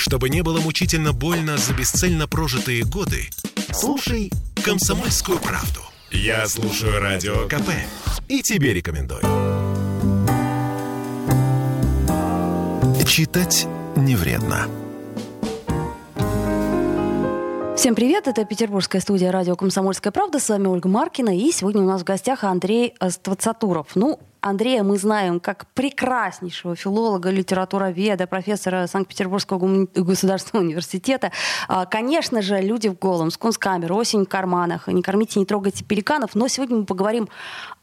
Чтобы не было мучительно больно за бесцельно прожитые годы, слушай «Комсомольскую правду». Я слушаю Радио КП и тебе рекомендую. Читать не вредно. Всем привет, это петербургская студия радио «Комсомольская правда». С вами Ольга Маркина, и сегодня у нас в гостях Андрей Ствацатуров. Ну, Андрея мы знаем как прекраснейшего филолога, литературоведа, профессора Санкт-Петербургского государственного университета. А, конечно же, «Люди в голом», «Скунскамер», «Осень в карманах», «Не кормите, не трогайте пеликанов». Но сегодня мы поговорим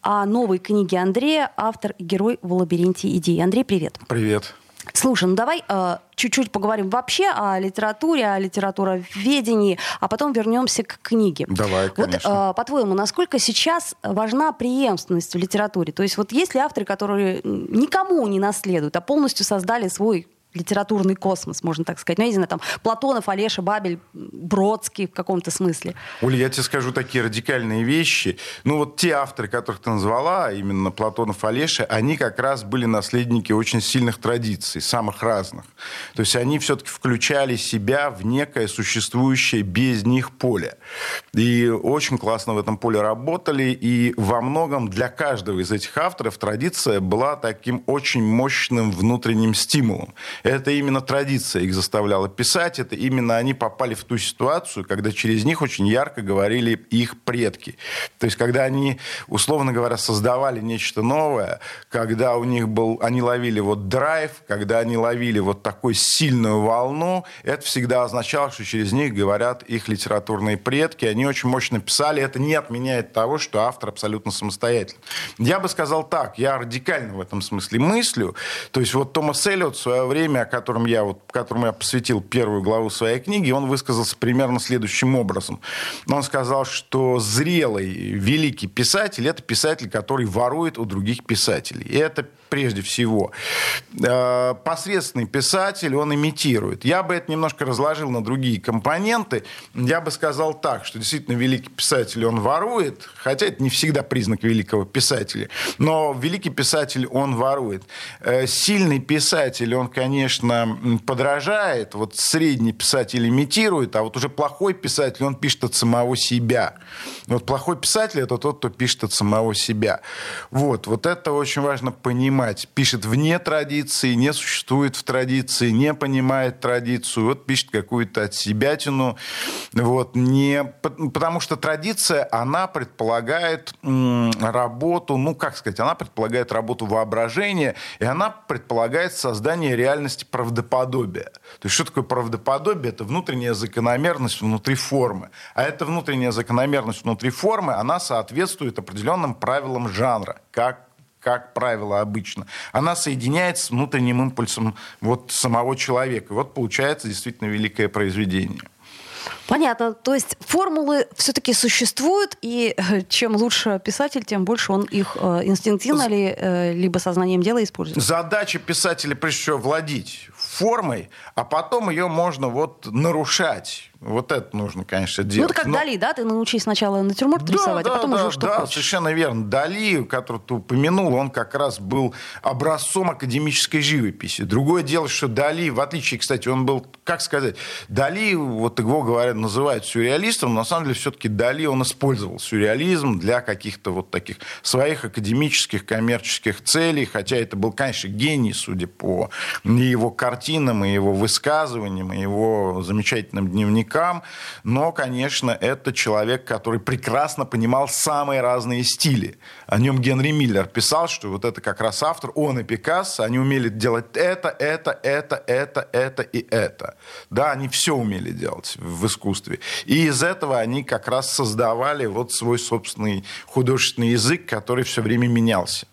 о новой книге Андрея, автор и герой в лабиринте идей. Андрей, привет. Привет. Слушай, ну давай э, чуть-чуть поговорим вообще о литературе, о литературоведении, а потом вернемся к книге. Давай, конечно. Вот, э, по-твоему, насколько сейчас важна преемственность в литературе? То есть вот есть ли авторы, которые никому не наследуют, а полностью создали свой литературный космос, можно так сказать. Ну, я не знаю, там, Платонов, Олеша, Бабель, Бродский в каком-то смысле. Оля, я тебе скажу такие радикальные вещи. Ну, вот те авторы, которых ты назвала, именно Платонов, Олеша, они как раз были наследники очень сильных традиций, самых разных. То есть они все-таки включали себя в некое существующее без них поле. И очень классно в этом поле работали. И во многом для каждого из этих авторов традиция была таким очень мощным внутренним стимулом. Это именно традиция их заставляла писать, это именно они попали в ту ситуацию, когда через них очень ярко говорили их предки. То есть, когда они, условно говоря, создавали нечто новое, когда у них был, они ловили вот драйв, когда они ловили вот такую сильную волну, это всегда означало, что через них говорят их литературные предки, они очень мощно писали, это не отменяет того, что автор абсолютно самостоятельный. Я бы сказал так, я радикально в этом смысле мыслю, то есть вот Томас Эллиот в свое время время, о котором я, вот, которому я посвятил первую главу своей книги, он высказался примерно следующим образом. Он сказал, что зрелый, великий писатель – это писатель, который ворует у других писателей. И это прежде всего. Э, посредственный писатель, он имитирует. Я бы это немножко разложил на другие компоненты. Я бы сказал так, что действительно великий писатель, он ворует, хотя это не всегда признак великого писателя, но великий писатель, он ворует. Э, сильный писатель, он, конечно, подражает, вот средний писатель имитирует, а вот уже плохой писатель, он пишет от самого себя. Вот плохой писатель – это тот, кто пишет от самого себя. Вот, вот это очень важно понимать понимать, пишет вне традиции, не существует в традиции, не понимает традицию, вот пишет какую-то от себятину, вот, не, потому что традиция, она предполагает работу, ну, как сказать, она предполагает работу воображения, и она предполагает создание реальности правдоподобия. То есть что такое правдоподобие? Это внутренняя закономерность внутри формы. А эта внутренняя закономерность внутри формы, она соответствует определенным правилам жанра, как как правило, обычно, она соединяется с внутренним импульсом вот самого человека. И вот получается действительно великое произведение. Понятно. То есть формулы все-таки существуют, и э, чем лучше писатель, тем больше он их э, инстинктивно ли, э, либо сознанием дела использует. Задача писателя, прежде всего, владеть формой, а потом ее можно вот нарушать. Вот это нужно, конечно, делать. Ну, это как Но... Дали, да? Ты научись сначала натюрморт да, рисовать, а да, а потом да, уже что да, хочешь. совершенно верно. Дали, который ты упомянул, он как раз был образцом академической живописи. Другое дело, что Дали, в отличие, кстати, он был, как сказать, Дали, вот его говорят, называют сюрреалистом, но на самом деле все-таки Дали, он использовал сюрреализм для каких-то вот таких своих академических, коммерческих целей, хотя это был, конечно, гений, судя по его картинам и его высказываниям, и его замечательным дневникам, но, конечно, это человек, который прекрасно понимал самые разные стили. О нем Генри Миллер писал, что вот это как раз автор, он и Пикассо, они умели делать это, это, это, это, это и это. Да, они все умели делать в искусстве. И из этого они как раз создавали вот свой собственный художественный язык, который все время менялся.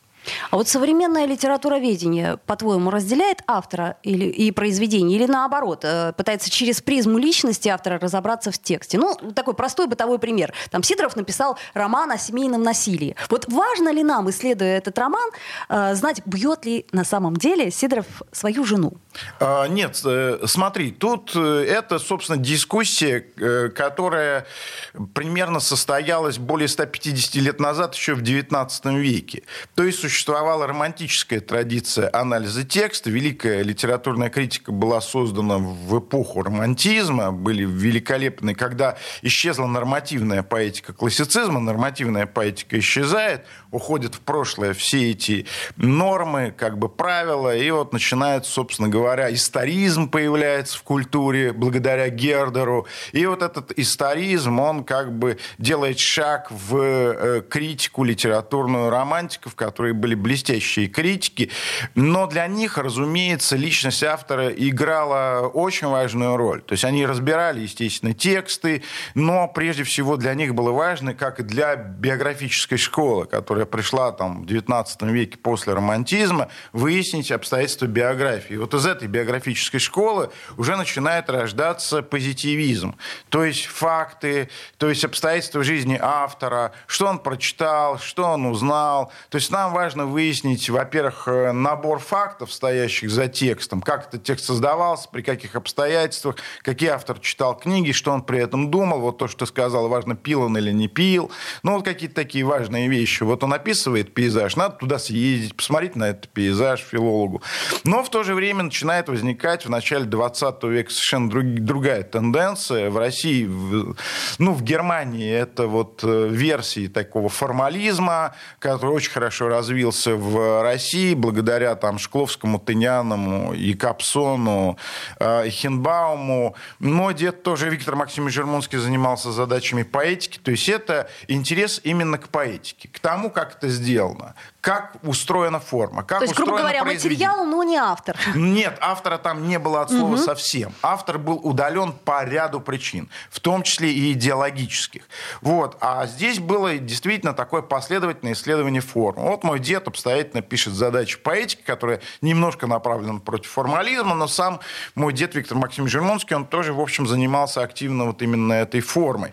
А вот современное литературоведение, по-твоему, разделяет автора или, и произведение, или наоборот, э, пытается через призму личности автора разобраться в тексте? Ну, такой простой бытовой пример. Там Сидоров написал роман о семейном насилии. Вот важно ли нам, исследуя этот роман, э, знать, бьет ли на самом деле Сидоров свою жену? А, нет, э, смотри, тут это, собственно, дискуссия, которая примерно состоялась более 150 лет назад, еще в XIX веке. То есть существовала романтическая традиция анализа текста. Великая литературная критика была создана в эпоху романтизма. Были великолепные, когда исчезла нормативная поэтика классицизма, нормативная поэтика исчезает, уходят в прошлое все эти нормы, как бы правила, и вот начинает, собственно говоря, историзм появляется в культуре благодаря Гердеру. И вот этот историзм, он как бы делает шаг в э, критику литературную романтиков, которые были блестящие критики. Но для них, разумеется, личность автора играла очень важную роль. То есть они разбирали, естественно, тексты, но прежде всего для них было важно, как и для биографической школы, которая пришла там в XIX веке после романтизма, выяснить обстоятельства биографии. Вот из этой биографической школы уже начинает рождаться позитивизм. То есть факты, то есть обстоятельства жизни автора, что он прочитал, что он узнал. То есть нам важно выяснить, во-первых, э, набор фактов, стоящих за текстом, как этот текст создавался, при каких обстоятельствах, какие автор читал книги, что он при этом думал. Вот то, что сказал, важно, пил он или не пил. Ну, вот какие-то такие важные вещи. Вот он описывает пейзаж, надо туда съездить, посмотреть на этот пейзаж филологу. Но в то же время начинает возникать в начале 20 века совершенно друг, другая тенденция. В России, в, ну, в Германии это вот э, версии такого формализма, который очень хорошо развился в России благодаря там Шкловскому, Тыняному и Капсону, э, Хинбауму. Мой дед тоже, Виктор Максимович Жермунский, занимался задачами поэтики. То есть это интерес именно к поэтике, к тому, как это сделано, как устроена форма, как То есть, грубо говоря, материал, но не автор. Нет, автора там не было от слова угу. совсем. Автор был удален по ряду причин, в том числе и идеологических. Вот. А здесь было действительно такое последовательное исследование формы. Вот мой дед обстоятельно пишет задачи поэтики, которая немножко направлена против формализма, но сам мой дед Виктор Максимович Жермонский, он тоже, в общем, занимался активно вот именно этой формой.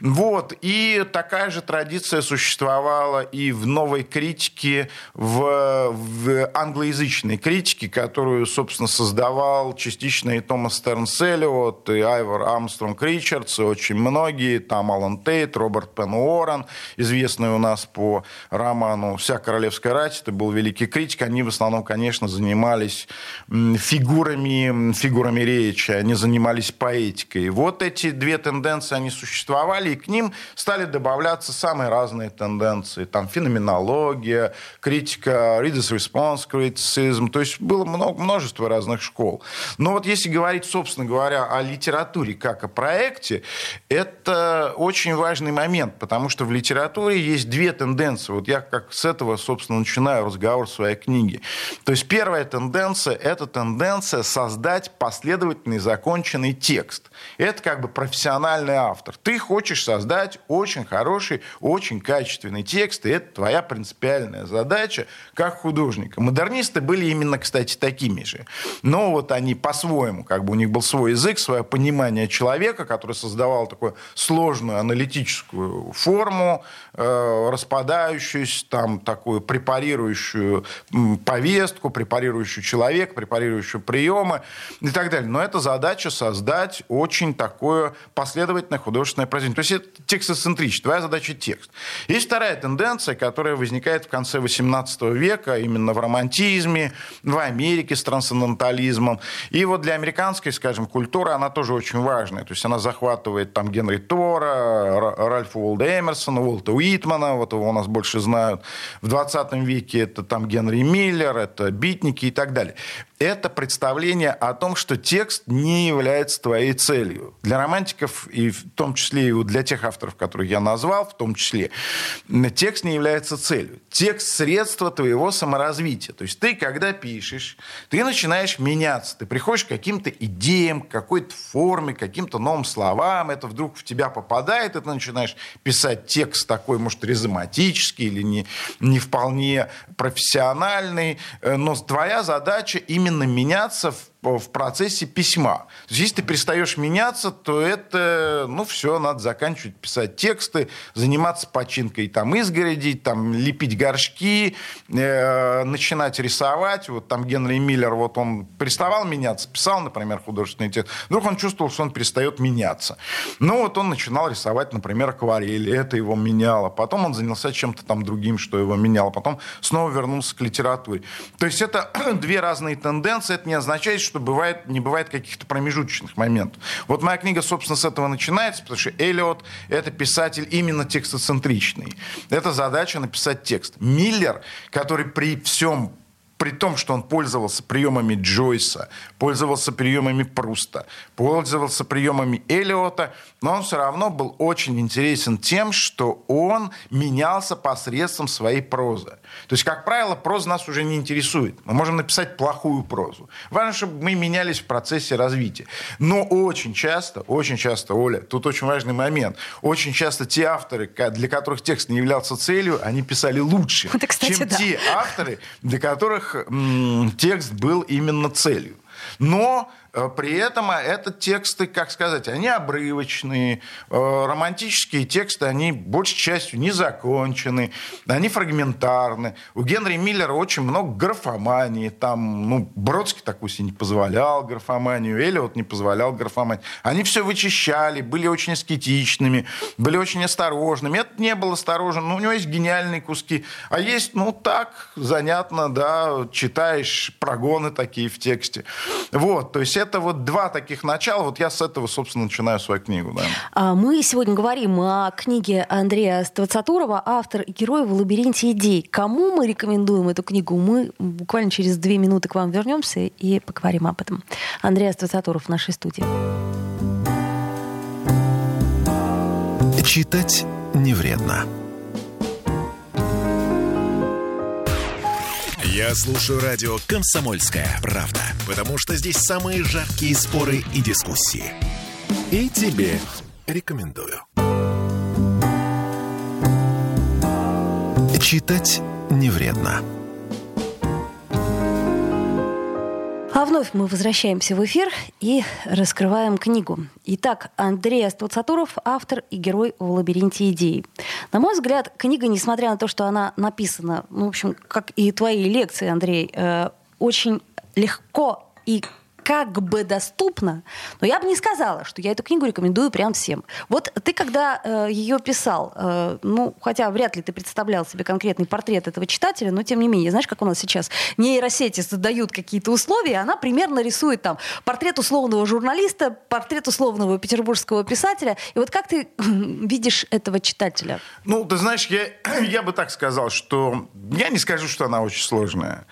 Вот. И такая же традиция существовала и в новой критике в, в англоязычной критике, которую, собственно, создавал частично и Томас Стернс Эллиот, и Айвор Армстронг Ричардс, и очень многие, там Алан Тейт, Роберт Пен Уоррен, известный у нас по роману «Вся королевская рать», это был великий критик, они в основном, конечно, занимались фигурами, фигурами речи, они занимались поэтикой. Вот эти две тенденции, они существовали, и к ним стали добавляться самые разные тенденции. Там феноменология, критика, readers response criticism, то есть было много, множество разных школ. Но вот если говорить, собственно говоря, о литературе как о проекте, это очень важный момент, потому что в литературе есть две тенденции. Вот я как с этого, собственно, начинаю разговор своей книге. То есть первая тенденция – это тенденция создать последовательный законченный текст. Это как бы профессиональный автор. Ты хочешь создать очень хороший, очень качественный текст, и это твоя принципиальная задача как художника. Модернисты были именно, кстати, такими же. Но вот они по-своему, как бы у них был свой язык, свое понимание человека, который создавал такую сложную аналитическую форму, распадающуюся, там, такую препарирующую повестку, препарирующую человека, препарирующую приемы и так далее. Но это задача создать очень такое последовательное художественное произведение. То есть это текстоцентричность. Твоя задача – текст. Есть вторая тенденция, которая возникает в конце XVIII века, именно в романтизме, в Америке с трансцендентализмом. И вот для американской, скажем, культуры она тоже очень важная. То есть она захватывает там Генри Тора, Ральфа Уолда Эмерсона, Уолта Уитмана, вот его у нас больше знают. В 20 веке это там Генри Миллер, это битники и так далее это представление о том, что текст не является твоей целью. Для романтиков, и в том числе и для тех авторов, которых я назвал, в том числе, текст не является целью. Текст – средство твоего саморазвития. То есть ты, когда пишешь, ты начинаешь меняться. Ты приходишь к каким-то идеям, к какой-то форме, к каким-то новым словам. Это вдруг в тебя попадает, и ты начинаешь писать текст такой, может, резоматический или не, не вполне профессиональный. Э, но твоя задача именно меняться в в процессе письма. То есть, если ты перестаешь меняться, то это, ну, все, надо заканчивать писать тексты, заниматься починкой там изгороди, там лепить горшки, э, начинать рисовать. Вот там Генри Миллер, вот он переставал меняться, писал, например, художественный текст. Вдруг он чувствовал, что он перестает меняться. Ну, вот он начинал рисовать, например, акварели, это его меняло. Потом он занялся чем-то там другим, что его меняло. Потом снова вернулся к литературе. То есть это две разные тенденции. Это не означает, что бывает, не бывает каких-то промежуточных моментов. Вот моя книга, собственно, с этого начинается, потому что Эллиот — это писатель именно текстоцентричный. Это задача написать текст. Миллер, который при всем при том, что он пользовался приемами Джойса, пользовался приемами Пруста, пользовался приемами Эллиота, но он все равно был очень интересен тем, что он менялся посредством своей прозы. То есть, как правило, проза нас уже не интересует. Мы можем написать плохую прозу. Важно, чтобы мы менялись в процессе развития. Но очень часто, очень часто, Оля, тут очень важный момент, очень часто те авторы, для которых текст не являлся целью, они писали лучше, Это, кстати, чем да. те авторы, для которых м- текст был именно целью. Но при этом а, это тексты, как сказать, они обрывочные, э, романтические тексты, они большей частью не закончены, они фрагментарны. У Генри Миллера очень много графомании. Там, ну, Бродский такой себе не позволял графоманию, Эллиот не позволял графоманию. Они все вычищали, были очень аскетичными, были очень осторожными. Это не был осторожен, но у него есть гениальные куски. А есть, ну, так, занятно, да, читаешь прогоны такие в тексте. Вот, то есть это вот два таких начала. Вот я с этого, собственно, начинаю свою книгу. Да. А, мы сегодня говорим о книге Андрея Ствацатурова «Автор и герой в лабиринте идей». Кому мы рекомендуем эту книгу? Мы буквально через две минуты к вам вернемся и поговорим об этом. Андрей Ствацатуров в нашей студии. Читать не вредно. Я слушаю радио «Комсомольская правда», потому что здесь самые жаркие споры и дискуссии. И тебе рекомендую. Читать не вредно. А вновь мы возвращаемся в эфир и раскрываем книгу. Итак, Андрей Аствацатуров, автор и герой в «Лабиринте идей». На мой взгляд, книга, несмотря на то, что она написана, ну, в общем, как и твои лекции, Андрей, э, очень легко и как бы доступно, но я бы не сказала, что я эту книгу рекомендую прям всем. Вот ты, когда э, ее писал, э, ну, хотя вряд ли ты представлял себе конкретный портрет этого читателя, но тем не менее, знаешь, как у нас сейчас нейросети задают какие-то условия, она примерно рисует там портрет условного журналиста, портрет условного петербургского писателя. И вот как ты видишь этого читателя? Ну, ты знаешь, я, я бы так сказал, что я не скажу, что она очень сложная.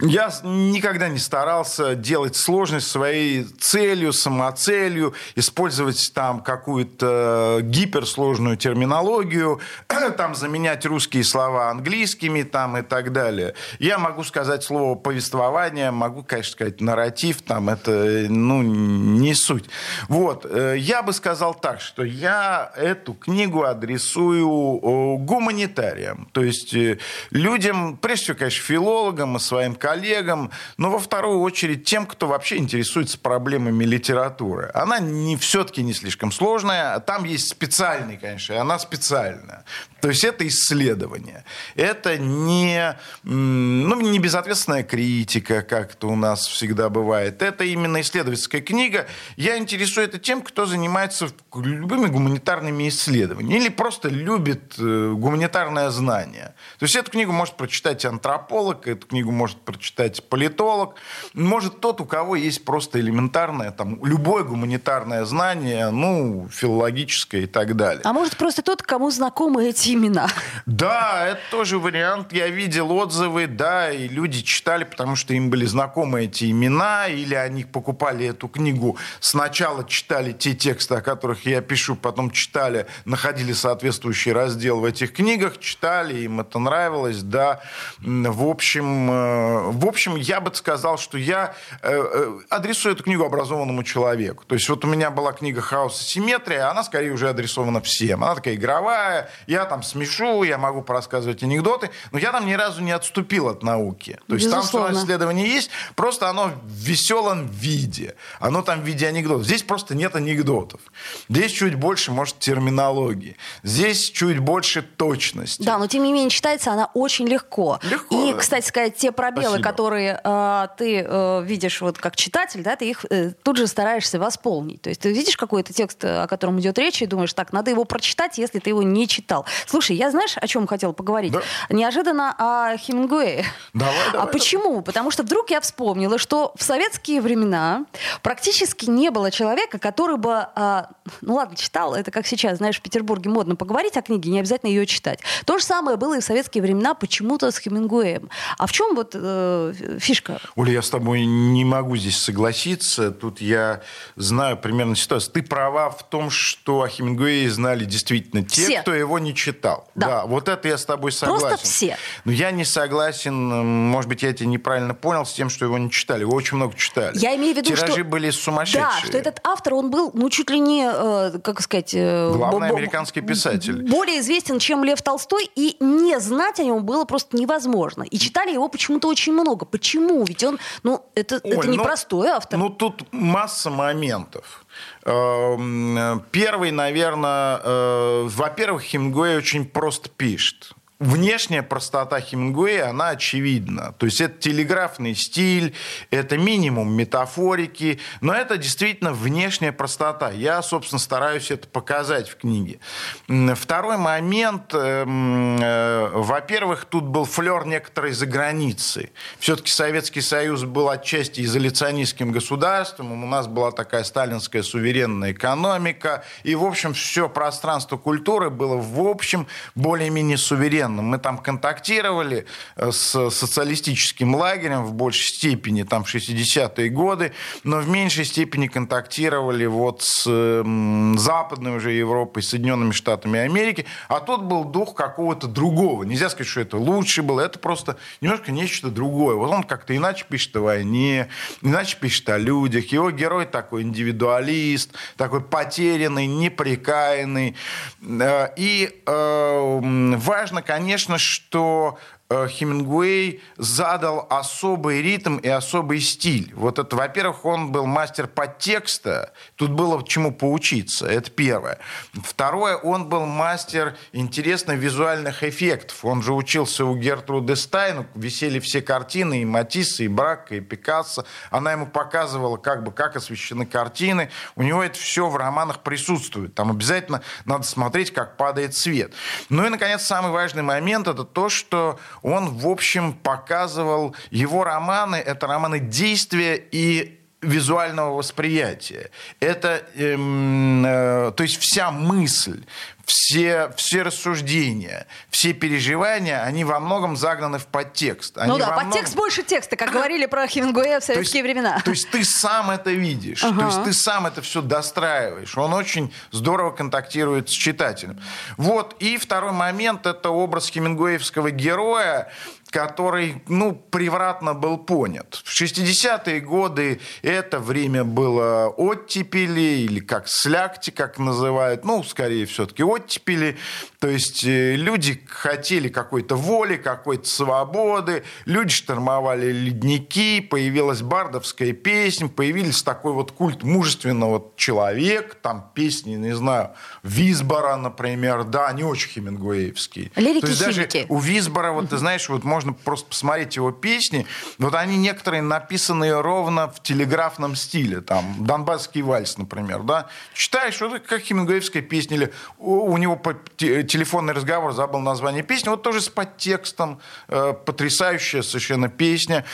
Я никогда не старался делать сложность своей целью, самоцелью, использовать там какую-то гиперсложную терминологию, там заменять русские слова английскими там и так далее. Я могу сказать слово повествование, могу, конечно, сказать нарратив, там это, ну, не суть. Вот, э, я бы сказал так, что я эту книгу адресую гуманитариям, то есть э, людям, прежде всего, конечно, филологам и своим коллегам, но во вторую очередь тем, кто вообще интересуется проблемами литературы. Она не, все-таки не слишком сложная. Там есть специальный, конечно, и она специальная. То есть это исследование. Это не, ну, не безответственная критика, как это у нас всегда бывает. Это именно исследовательская книга. Я интересую это тем, кто занимается любыми гуманитарными исследованиями или просто любит э, гуманитарное знание. То есть эту книгу может прочитать антрополог, эту книгу может прочитать политолог, может тот, у кого есть просто элементарное, там, любое гуманитарное знание, ну, филологическое и так далее. А может просто тот, кому знакомы эти имена. Да, это тоже вариант. Я видел отзывы, да, и люди читали, потому что им были знакомы эти имена, или они покупали эту книгу, сначала читали те тексты, о которых я пишу, потом читали, находили соответствующий раздел в этих книгах, читали, им это это нравилось, да. В общем, э, в общем, я бы сказал, что я э, э, адресую эту книгу образованному человеку. То есть вот у меня была книга «Хаос и симметрия», она скорее уже адресована всем. Она такая игровая, я там смешу, я могу порассказывать анекдоты, но я там ни разу не отступил от науки. То есть Безусловно. там все исследование есть, просто оно в веселом виде. Оно там в виде анекдотов. Здесь просто нет анекдотов. Здесь чуть больше, может, терминологии. Здесь чуть больше точности. Да, но тем не менее читается она очень легко. Легко, И, да. кстати сказать, те пробелы, Спасибо. которые э, ты э, видишь вот как читатель, да, ты их э, тут же стараешься восполнить. То есть ты видишь какой-то текст, э, о котором идет речь, и думаешь, так, надо его прочитать, если ты его не читал. Слушай, я знаешь, о чем хотела поговорить? Да. Неожиданно о Хемингуэе. Давай, а давай, почему? Потому что вдруг я вспомнила, что в советские времена практически не было человека, который бы, а, ну ладно, читал, это как сейчас, знаешь, в Петербурге модно поговорить о книге, не обязательно ее читать. То же самое было и в советские времена почему-то с Хемингуэем. А в чем вот э, фишка? Оля, я с тобой не могу здесь согласиться. Тут я знаю примерно ситуацию. Ты права в том, что о Хемингуэе знали действительно те, Все. кто его не читал. Да. вот это я с тобой согласен. Просто все. Но я не согласен, может быть, я тебя неправильно понял, с тем, что его не читали. Его очень много читали. Я имею в виду, Тиражи что... были сумасшедшие. Да, что этот автор, он был, ну, чуть ли не, э, как сказать... э, Главный американский писатель. Более известен, чем Лев Толстой, и не знать о нем было просто невозможно. И читали его почему-то очень много. Почему? Ведь он, ну, это, это Оль, ну, непростой автор. Ну, тут масса моментов. Эм, Первый, наверное, э, во-первых, Хемингуэй очень просто пишет. Внешняя простота Хемингуэя, она очевидна. То есть это телеграфный стиль, это минимум метафорики, но это действительно внешняя простота. Я, собственно, стараюсь это показать в книге. Второй момент, эм, э, во-первых, тут был флер некоторой за границей. Все-таки Советский Союз был отчасти изоляционистским государством, у нас была такая сталинская суверенная экономика, и, в общем, все пространство культуры было, в общем, более-менее суверенным. Мы там контактировали э, с социалистическим лагерем в большей степени, там, в 60-е годы, но в меньшей степени контактировали вот с Западной уже Европой, Соединенными Штатами Америки, а тут был дух какого-то другого. Нельзя сказать, что это лучше было, это просто немножко нечто другое. Вот он как-то иначе пишет о войне, иначе пишет о людях. Его герой такой индивидуалист, такой потерянный, неприкаянный. Э, И э, важно, конечно, что э, Хемингуэй задал особый ритм и особый стиль. Вот это, во-первых, он был мастер подтекста, тут было чему поучиться, это первое. Второе, он был мастер интересно визуальных эффектов. Он же учился у Гертруды Стайн, висели все картины, и Матисса, и Брака, и Пикассо. Она ему показывала, как бы, как освещены картины. У него это все в романах присутствует. Там обязательно надо смотреть, как падает свет. Ну и, наконец, самый важный момент – это то, что он, в общем, показывал его романы, это романы действия и визуального восприятия. Это, эм, э, то есть вся мысль, все, все рассуждения, все переживания, они во многом загнаны в подтекст. Они ну да, подтекст многом- больше текста, как говорили про Хемингуэя в то есть- советские времена. То есть ты сам это видишь, то Ага. есть ты сам это все достраиваешь. Он очень здорово контактирует с читателем. Вот. И второй момент – это образ хемингуэевского героя, который, ну, превратно был понят. В 60-е годы это время было оттепели, или как слякти, как называют, ну, скорее все-таки оттепели. То есть э, люди хотели какой-то воли, какой-то свободы, люди штормовали ледники, появилась бардовская песня, появились такой вот культ мужественного человека, там песни, не знаю, Висбора, например, да, они очень хемингуэевские. Лирики, То есть даже у Висбора, вот ты знаешь, вот можно просто посмотреть его песни, вот они некоторые написаны ровно в телеграфном стиле, там, Донбасский вальс, например, да, читаешь, вот как хемингуэевская песня, или у, него телефонный разговор, забыл название песни, вот тоже с подтекстом, э, потрясающая совершенно песня.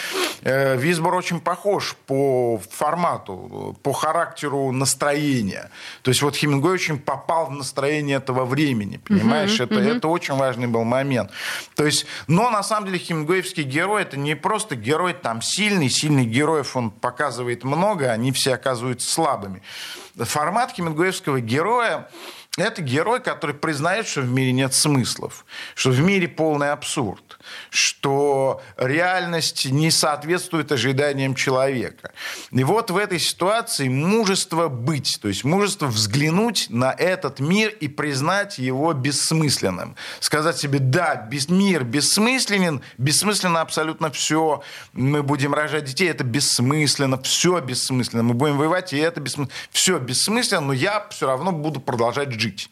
Э, Висбор очень похож по формату, по характеру настроения. То есть вот Хемингуэй очень попал в настроение этого времени, понимаешь? это, это очень важный был момент. То есть, но на самом деле хемингуэевский герой это не просто герой там сильный, сильных героев он показывает много, они все оказываются слабыми. Формат хемингуэевского героя Это герой, который признает, что в мире нет смыслов, что в мире полный абсурд, что реальность не соответствует ожиданиям человека. И вот в этой ситуации мужество быть, то есть мужество взглянуть на этот мир и признать его бессмысленным. Сказать себе, да, мир бессмысленен, бессмысленно абсолютно все, мы будем рожать детей, это бессмысленно, все бессмысленно, мы будем воевать, и это бессмысленно, все бессмысленно, но я все равно буду продолжать жить.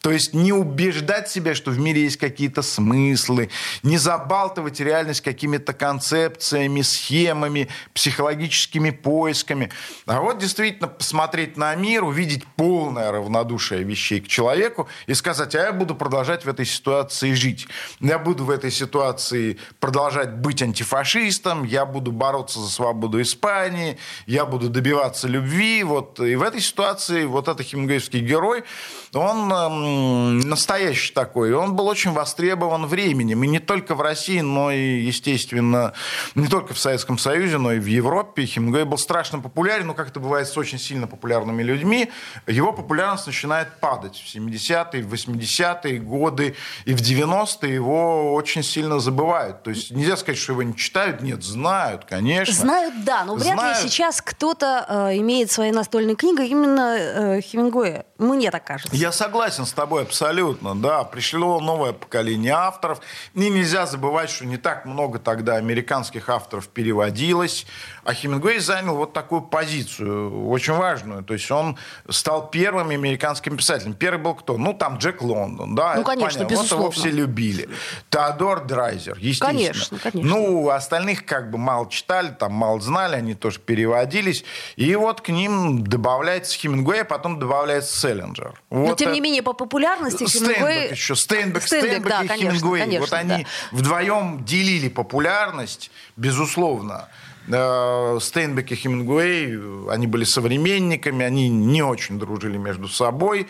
То есть не убеждать себя, что в мире есть какие-то смыслы, не забалтывать реальность какими-то концепциями, схемами, психологическими поисками. А вот действительно посмотреть на мир, увидеть полное равнодушие вещей к человеку и сказать, а я буду продолжать в этой ситуации жить. Я буду в этой ситуации продолжать быть антифашистом, я буду бороться за свободу Испании, я буду добиваться любви. Вот. И в этой ситуации вот этот хемингуэевский герой, он эм, настоящий такой. Он был очень востребован временем. И не только в России, но и, естественно, не только в Советском Союзе, но и в Европе. Хемингуэй был страшно популярен, но как это бывает с очень сильно популярными людьми, его популярность начинает падать. В 70-е, в 80-е годы и в 90-е его очень сильно забывают. То есть нельзя сказать, что его не читают. Нет, знают, конечно. Знают, да, но вряд знают. ли сейчас кто-то э, имеет своей настольной книгой именно э, Хемингуэя. Мне так кажется. Я согласен с тобой абсолютно, да. Пришло новое поколение авторов. И нельзя забывать, что не так много тогда американских авторов переводилось. А Хемингуэй занял вот такую позицию, очень важную. То есть он стал первым американским писателем. Первый был кто? Ну, там Джек Лондон, да. Ну, конечно, понятно. безусловно. Вот его все любили. Теодор Драйзер, естественно. Конечно, конечно. Ну, остальных как бы мало читали, там мало знали, они тоже переводились. И вот к ним добавляется Хемингуэй, а потом добавляется Селлинджер. Вот Но, тем не менее, по популярности Хемингуэй... еще, Стейнбек, Стейнбек, Стейнбек да, и конечно, Хемингуэй. Конечно, вот они да. вдвоем делили популярность, безусловно. Э, Стейнбек и Хемингуэй, они были современниками, они не очень дружили между собой.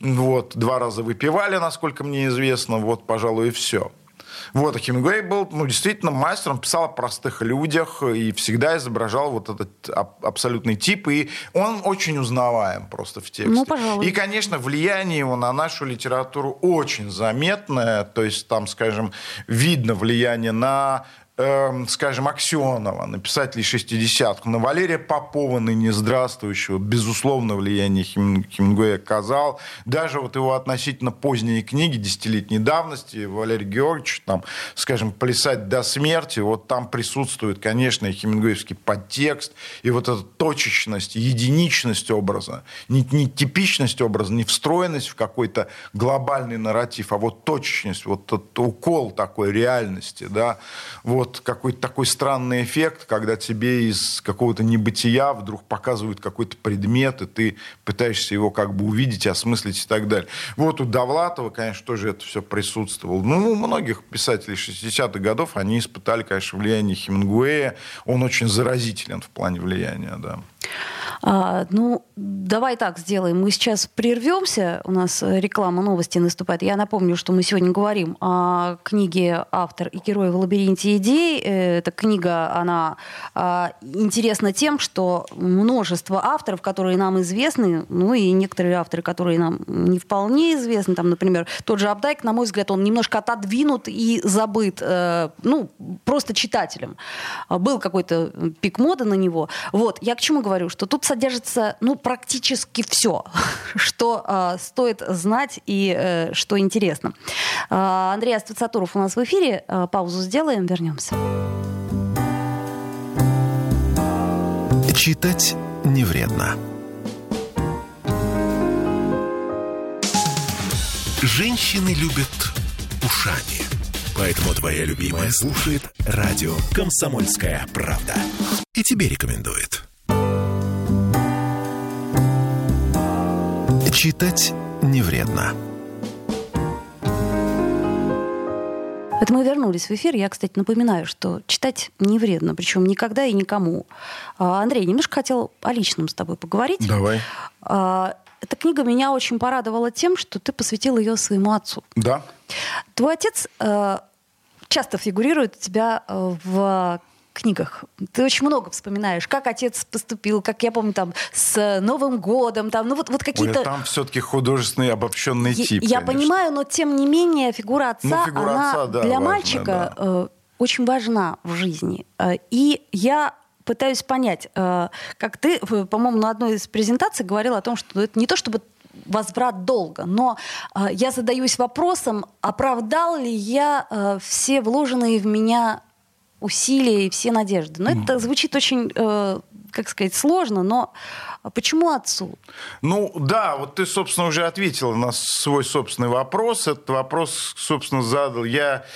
Вот, два раза выпивали, насколько мне известно. Вот, пожалуй, и все. Вот, а Хемингуэй был ну, действительно мастером, писал о простых людях и всегда изображал вот этот абсолютный тип. И он очень узнаваем просто в тексте. Ну, пожалуй. И, конечно, влияние его на нашу литературу очень заметное. То есть там, скажем, видно влияние на э, скажем, Аксенова, на писателей 60-х, на Валерия Попова, ныне здравствующего, безусловно, влияние Хем, Хемингуэя оказал. Даже вот его относительно поздние книги, десятилетней давности, Валерий Георгиевич, там, скажем, «Плясать до смерти», вот там присутствует, конечно, и хемингуэевский подтекст, и вот эта точечность, единичность образа, не, не типичность образа, не встроенность в какой-то глобальный нарратив, а вот точечность, вот этот укол такой реальности, да, вот вот какой-то такой странный эффект, когда тебе из какого-то небытия вдруг показывают какой-то предмет, и ты пытаешься его как бы увидеть, осмыслить и так далее. Вот у Довлатова, конечно, тоже это все присутствовало. Ну, у многих писателей 60-х годов они испытали, конечно, влияние Хемингуэя. Он очень заразителен в плане влияния, да. А, ну, давай так сделаем. Мы сейчас прервемся. У нас реклама новости наступает. Я напомню, что мы сегодня говорим о книге «Автор и герой в лабиринте идей». Эта книга, она а, интересна тем, что множество авторов, которые нам известны, ну и некоторые авторы, которые нам не вполне известны, там, например, тот же Абдайк, на мой взгляд, он немножко отодвинут и забыт, э, ну, просто читателем. Был какой-то пик моды на него. Вот, я к чему говорю, что тут содержится ну, практически все, что э, стоит знать и э, что интересно. Э, Андрей Аствацатуров у нас в эфире. Э, паузу сделаем, вернемся. Читать не вредно. Женщины любят ушами. Поэтому твоя любимая слушает радио «Комсомольская правда». И тебе рекомендует. Читать не вредно. Это мы вернулись в эфир. Я, кстати, напоминаю, что читать не вредно, причем никогда и никому. А, Андрей, немножко хотел о личном с тобой поговорить. Давай. А, эта книга меня очень порадовала тем, что ты посвятил ее своему отцу. Да. Твой отец э, часто фигурирует у тебя в книгах ты очень много вспоминаешь, как отец поступил, как я помню там с Новым годом, там, ну вот, вот какие-то... Ой, там все-таки художественный обобщенный тип. Я, я понимаю, но тем не менее фигура отца, ну, фигура она отца, да, для важная, мальчика да. э, очень важна в жизни. Э, и я пытаюсь понять, э, как ты, по-моему, на одной из презентаций говорил о том, что это не то, чтобы возврат долга. Но э, я задаюсь вопросом, оправдал ли я э, все вложенные в меня усилия и все надежды. Но это звучит очень, э, как сказать, сложно, но а почему отцу? Ну да, вот ты, собственно, уже ответила на свой собственный вопрос. Этот вопрос, собственно, задал я.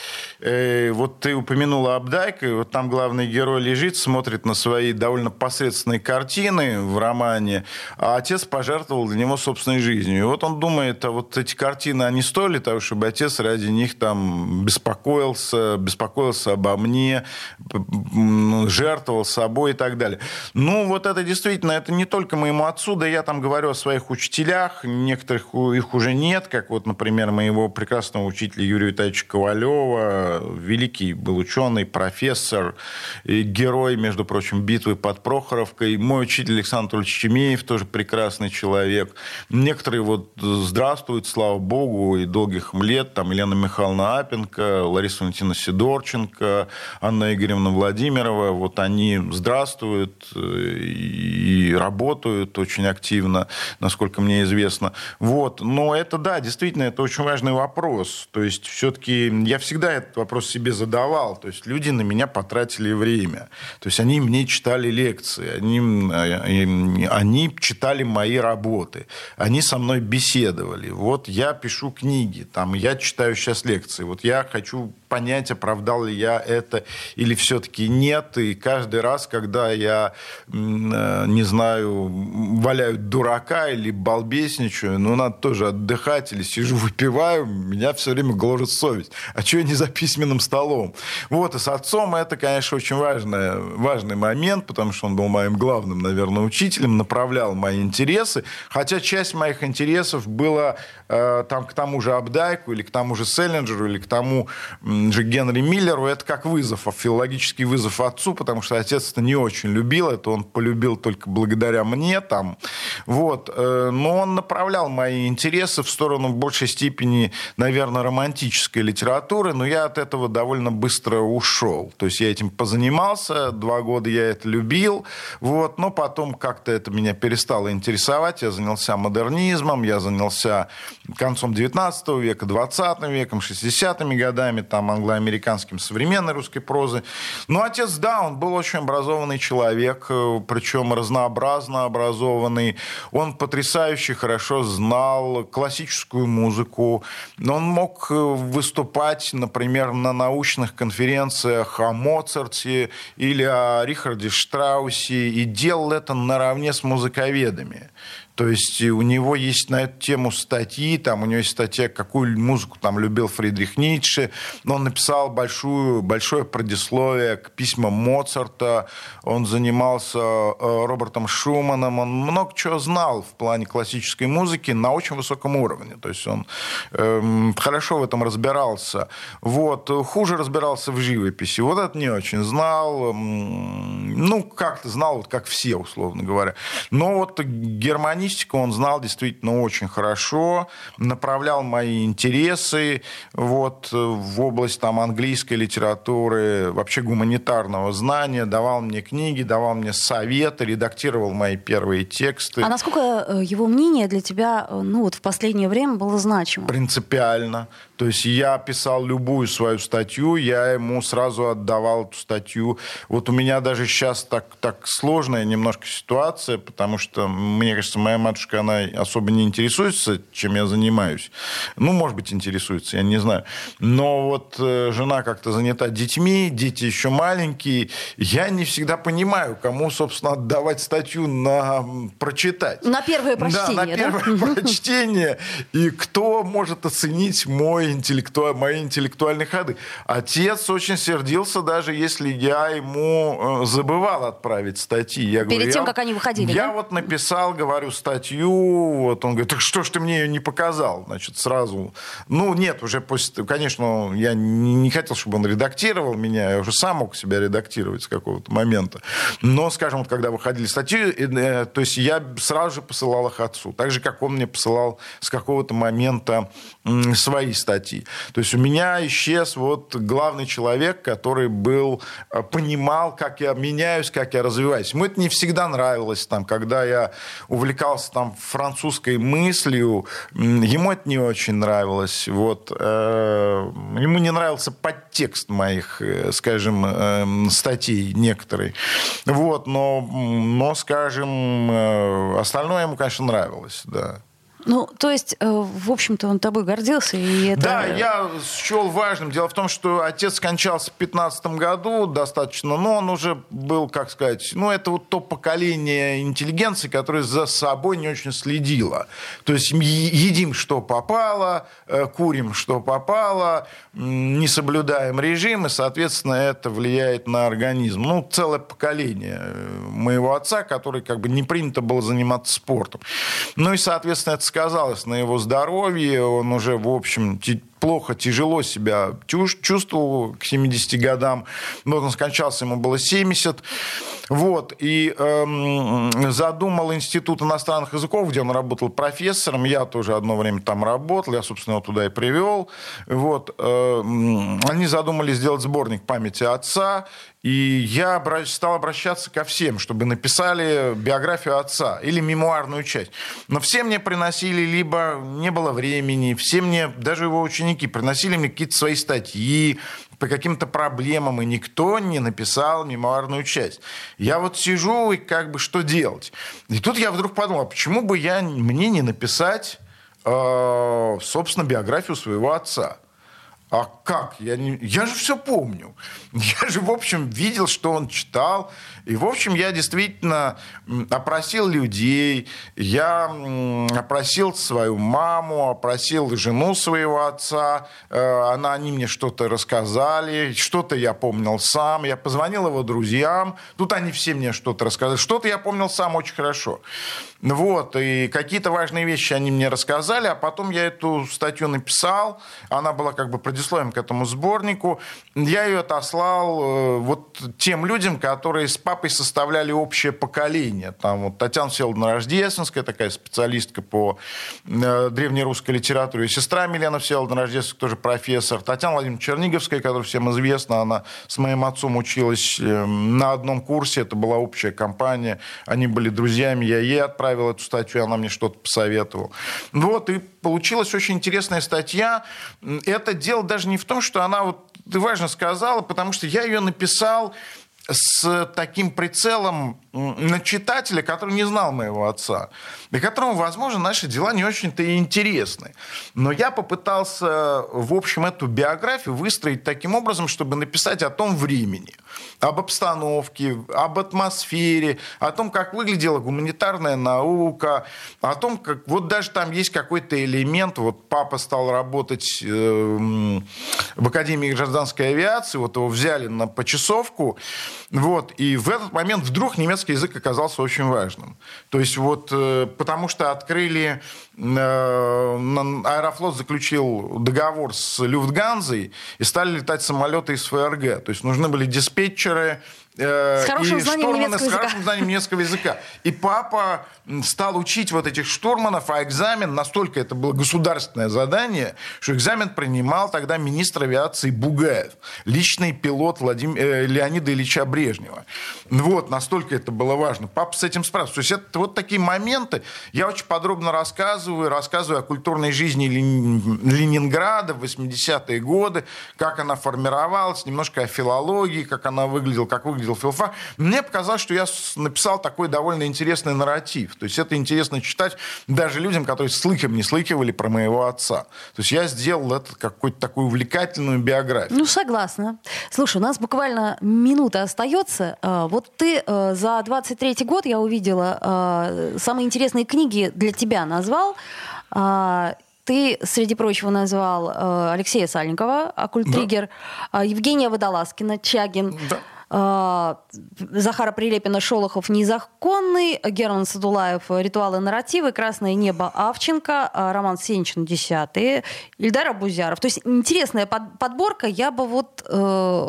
Э, вот ты упомянула Абдайка, и вот там главный герой лежит, смотрит на свои довольно посредственные картины в романе, а отец пожертвовал для него собственной жизнью. И вот он думает, а вот эти картины, они стоили того, чтобы отец ради них там беспокоился, беспокоился обо мне, жертвовал собой и так далее. Ну вот это действительно, это не только моему отцу, да я там говорю о своих учителях, некоторых их уже нет, как вот, например, моего прекрасного учителя Юрия Витальевича Ковалева, великий был ученый, профессор, герой, между прочим, битвы под Прохоровкой, мой учитель Александр Анатольевич Чемеев, тоже прекрасный человек. Некоторые вот здравствуют, слава богу, и долгих лет, там Елена Михайловна Апенко, Лариса Валентина Сидорченко, Анна Игоревна Владимирова, вот они здравствуют э, и работают работают очень активно, насколько мне известно. Вот. Но это, да, действительно, это очень важный вопрос. То есть все-таки я всегда этот вопрос себе задавал. То есть люди на меня потратили время. То есть они мне читали лекции, они, э, они читали мои работы, они со мной беседовали. Вот я пишу книги, там, я читаю сейчас лекции. Вот я хочу понять, оправдал ли я это или все-таки нет. И каждый раз, когда я, э, не знаю, валяю дурака или балбесничаю, ну, надо тоже отдыхать или сижу, выпиваю, меня все время гложет совесть. А что я не за письменным столом? Вот, и с отцом это, конечно, очень важный, важный момент, потому что он был моим главным, наверное, учителем, направлял мои интересы, хотя часть моих интересов была э, там, к тому же Абдайку или к тому же Селлинджеру или к тому же Генри Миллеру, это как вызов, филологический вызов отцу, потому что отец это не очень любил, это он полюбил только благодаря мне там. Вот. Э, но он направлял мои интересы в сторону в большей степени, наверное, романтической литературы, но я от этого довольно быстро ушел. То есть я этим позанимался, два года я это любил, вот, но потом как-то это меня перестало интересовать, я занялся модернизмом, я занялся концом 19 века, 20 веком, 60-ми годами, там, англоамериканским современной русской прозы. Но отец, да, он был очень образованный человек, э, причем разнообразно образованный. Он потрясающе хорошо знал классическую музыку. Он мог э, выступать, например, на научных конференциях о Моцарте или о Рихарде Штраусе и делал это наравне с музыковедами. То есть у него есть на эту тему статьи, там у него есть статья, какую музыку там любил Фридрих Ницше. Но он написал большую, большое предисловие к письмам Моцарта. Он занимался э, Робертом Шуманом. Он много чего знал в плане классической музыки на очень высоком уровне. То есть он э, хорошо в этом разбирался. Вот. Хуже разбирался в живописи. Вот это не очень знал. Ну, как-то знал, вот как все, условно говоря. Но вот германии журналистику он знал действительно очень хорошо, направлял мои интересы вот, в область там, английской литературы, вообще гуманитарного знания, давал мне книги, давал мне советы, редактировал мои первые тексты. А насколько э, его мнение для тебя э, ну, вот в последнее время было значимо? Принципиально. То есть я писал любую свою статью, я ему сразу отдавал эту статью. Вот у меня даже сейчас так, так сложная немножко ситуация, потому что, мне кажется, моя матушка, она особо не интересуется, чем я занимаюсь. Ну, может быть, интересуется, я не знаю. Но вот э, жена как-то занята детьми, дети еще маленькие. Я не всегда понимаю, кому, собственно, отдавать статью на прочитать. На первое прочтение, Да, на первое да? прочтение. И кто может оценить мой мой интеллекту... мои интеллектуальные ходы. Отец очень сердился, даже если я ему э, забывал отправить статьи. Я Перед говорю, тем, я, как они выходили, Я да? вот написал, говорю, статью, вот он говорит, так что ж ты мне ее не показал? Значит, сразу... Ну, нет, уже после... Конечно, я не, хотел, чтобы он редактировал меня, я уже сам мог себя редактировать с какого-то момента. Но, скажем, вот когда выходили статьи, э, то есть я сразу же посылал их отцу. Так же, как он мне посылал с какого-то момента свои статьи. То есть у меня исчез вот главный человек, который был, э, понимал, как я меняюсь, как я развиваюсь. Ему это не всегда нравилось, там, когда я увлекался там, французской мыслью, ему это не очень нравилось. Вот, э, ему не нравился подтекст моих, э, скажем, э, статей некоторые. Вот, но, но, скажем, остальное ему, конечно, нравилось, да. Ну, то есть, э, в общем-то, он тобой гордился, и это... Да, я счел важным. Дело в том, что отец скончался в 15 году достаточно, но он уже был, как сказать, ну, это вот то поколение интеллигенции, которое за собой не очень следило. То есть едим, что попало, э, курим, что попало, не соблюдаем режим, и, соответственно, это влияет на организм. Ну, целое поколение э, моего отца, который как бы не принято было заниматься спортом. Ну и, соответственно, это сказалось на его здоровье. Он уже, в общем, плохо, тяжело себя чувствовал к 70 годам. Вот он скончался, ему было 70. Вот, и эм, задумал Институт иностранных языков, где он работал профессором. Я тоже одно время там работал, я, собственно, его туда и привел. Вот, эм, они задумали сделать сборник памяти отца, и я стал обращаться ко всем, чтобы написали биографию отца или мемуарную часть. Но все мне приносили, либо не было времени, все мне, даже его ученики, приносили мне какие-то свои статьи, по каким-то проблемам, и никто не написал мемуарную часть. Я вот сижу, и как бы что делать? И тут я вдруг подумал, а почему бы я, мне не написать, э, собственно, биографию своего отца? А как? Я, не... я же все помню. Я же, в общем, видел, что он читал. И, в общем, я действительно опросил людей. Я опросил свою маму, опросил жену своего отца. Э, она, они мне что-то рассказали. Что-то я помнил сам. Я позвонил его друзьям. Тут они все мне что-то рассказали. Что-то я помнил сам очень хорошо. Вот, и какие-то важные вещи они мне рассказали, а потом я эту статью написал, она была как бы предисловием к этому сборнику. Я ее отослал э, вот тем людям, которые с папой составляли общее поколение. Там вот Татьяна Всеволодовна Рождественская, такая специалистка по э, древнерусской литературе, и сестра Милена Всеволодовна Рождественская, тоже профессор, Татьяна Владимировна Черниговская, которая всем известна, она с моим отцом училась э, на одном курсе, это была общая компания, они были друзьями, я ей отправил эту статью, она мне что-то посоветовала. Вот, и получилась очень интересная статья. Это дело даже не в том, что она, вот ты важно сказала, потому что я ее написал с таким прицелом на читателя, который не знал моего отца, и которому, возможно, наши дела не очень-то и интересны. Но я попытался, в общем, эту биографию выстроить таким образом, чтобы написать о том времени, об обстановке, об атмосфере, о том, как выглядела гуманитарная наука, о том, как вот даже там есть какой-то элемент, вот папа стал работать э, в Академии гражданской авиации, вот его взяли на почасовку, вот, и в этот момент вдруг немецкий язык оказался очень важным. То есть вот э, потому что открыли, Аэрофлот заключил договор с Люфтганзой и стали летать самолеты из ФРГ. То есть нужны были диспетчеры, Э, с хорошим и знанием немецкого с хорошим знанием немецкого языка. И папа стал учить вот этих штурманов, а экзамен, настолько это было государственное задание, что экзамен принимал тогда министр авиации Бугаев, личный пилот Владим... э, Леонида Ильича Брежнева. Вот, настолько это было важно. Папа с этим справился. То есть это вот такие моменты. Я очень подробно рассказываю, рассказываю о культурной жизни Ленинграда в 80-е годы, как она формировалась, немножко о филологии, как она выглядела, как выглядела видел филфак. Мне показалось, что я написал такой довольно интересный нарратив. То есть это интересно читать даже людям, которые слыхом не слыхивали про моего отца. То есть я сделал это какую-то такую увлекательную биографию. Ну, согласна. Слушай, у нас буквально минута остается. А, вот ты э, за 23 год, я увидела, э, самые интересные книги для тебя назвал. А, ты, среди прочего, назвал Алексея Сальникова, Акультригер, да. Евгения Водолазкина, Чагин. Да. Захара Прилепина, Шолохов «Незаконный», Герман Садулаев «Ритуалы нарративы», «Красное небо» Авченко, Роман Сенчин «Десятые», Ильдар Абузяров. То есть интересная подборка. Я бы вот э,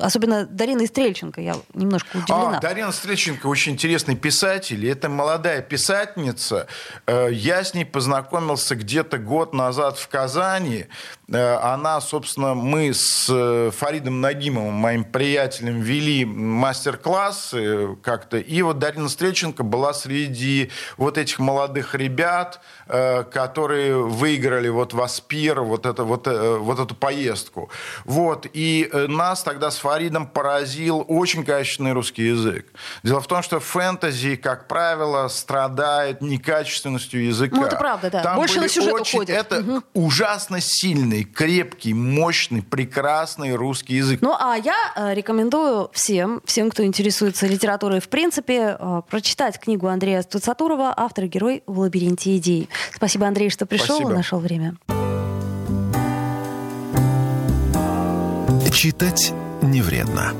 особенно Дарина Стрельченко, я немножко удивлена. А, Дарина Стрельченко очень интересный писатель, это молодая писательница. Э, я с ней познакомился где-то год назад в Казани. Э, она, собственно, мы с э, Фаридом Нагимовым, моим приятелем, вели мастер-класс как-то. И вот Дарина Стрельченко была среди вот этих молодых ребят, которые выиграли вот в Аспир, вот, это, вот, вот эту поездку. Вот. И нас тогда с Фаридом поразил очень качественный русский язык. Дело в том, что фэнтези, как правило, страдает некачественностью языка. Ну, это правда, да. Там Больше на сюжет очень... уходит. Это угу. ужасно сильный, крепкий, мощный, прекрасный русский язык. Ну, а я э, рекомендую всем, всем, кто интересуется литературой в принципе, э, прочитать книгу Андрея Стуцатурова «Автор и герой в лабиринте идей». Спасибо, Андрей, что пришел Спасибо. и нашел время. Читать не вредно.